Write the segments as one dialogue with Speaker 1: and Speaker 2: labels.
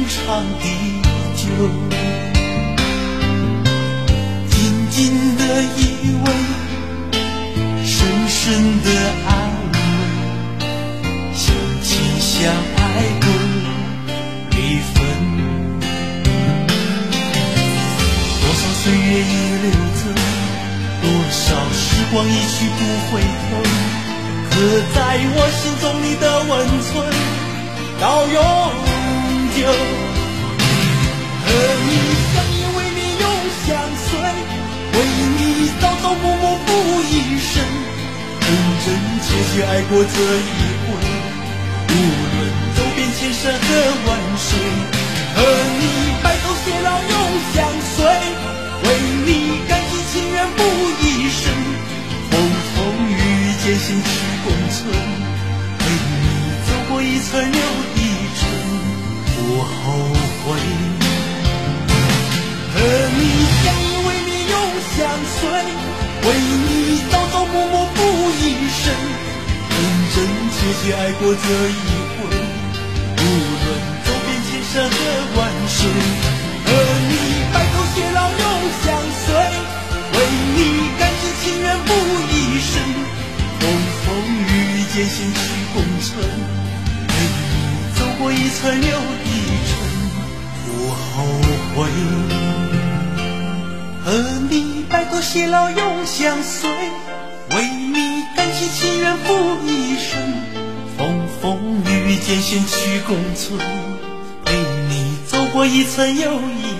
Speaker 1: 天长地久，紧紧的依偎，深深的安慰，相亲相爱不离分。多少岁月已流走，多少时光一去不回头，刻在我心中你的温存到永和你相依为命永相随，为你朝朝暮暮付一生，真真切切爱过这一回，无论走遍千山和万水，和你白头偕老永相随，为你甘心情愿付一生，风风雨雨艰辛去共存，为你走过一程又一，不后悔。和你相依为命永相随，为你朝朝暮暮付一生，真真切切爱过这一回，无论走遍千山和万水。和你白头偕老永相随，为你甘心情愿付一生，风风雨雨艰辛去共存，过一程又一程，不后悔。和你白头偕老永相随，为你甘心情愿付一生，风风雨雨艰险去共存，陪你走过一程又一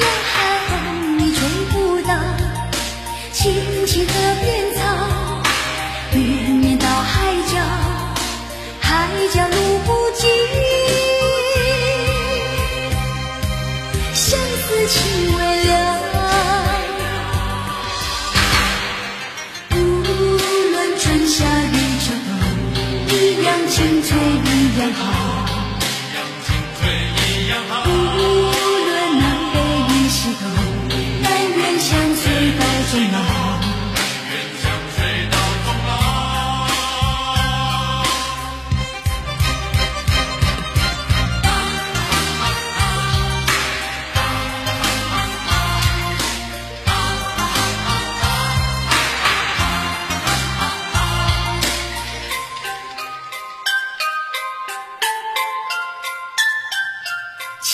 Speaker 2: 青青河边草，绵绵到海角，海角路不尽，相思情未了。无论春夏与秋冬，一样青翠，一样好。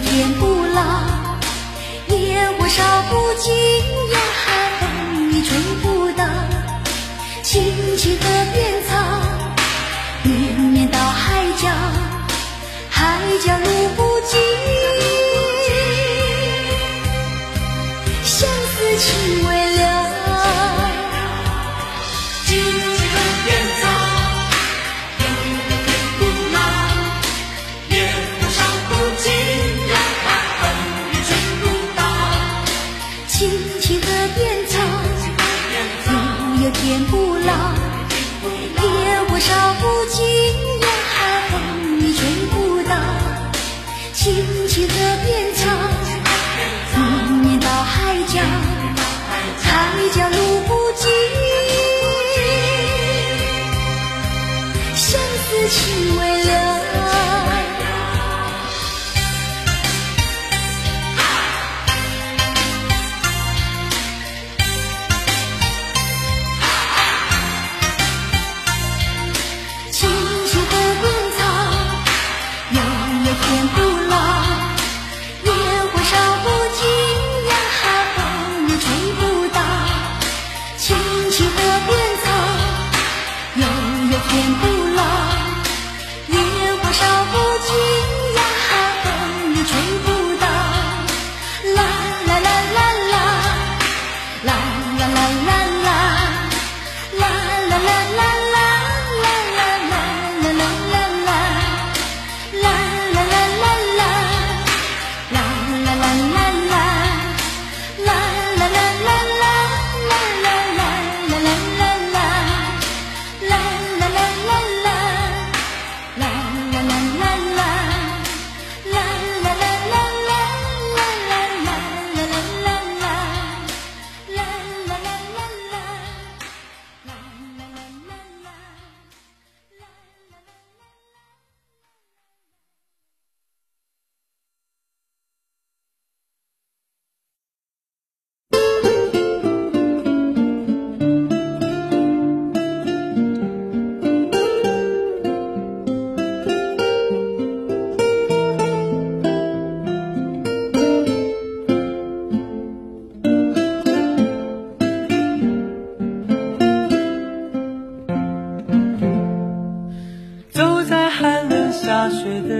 Speaker 2: 天不老，野火烧不尽呀，风
Speaker 3: 雨
Speaker 2: 吹不倒。青青河边草，绵绵到海角，海角路不尽，相思情未天不老。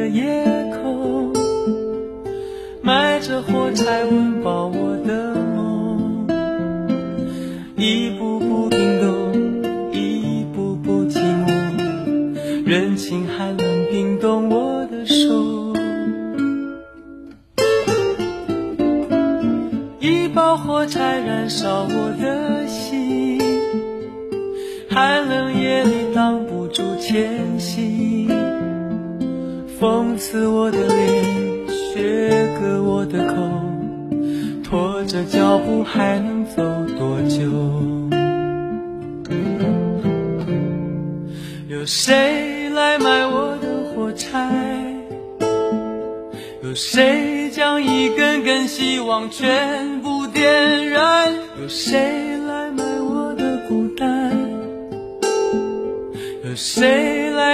Speaker 3: 夜空，埋着火柴温饱风刺我的脸，雪割我的口，拖着脚步还能走多久？有谁来买我的火柴？有谁将一根根希望全部点燃？有谁来买我的孤单？有谁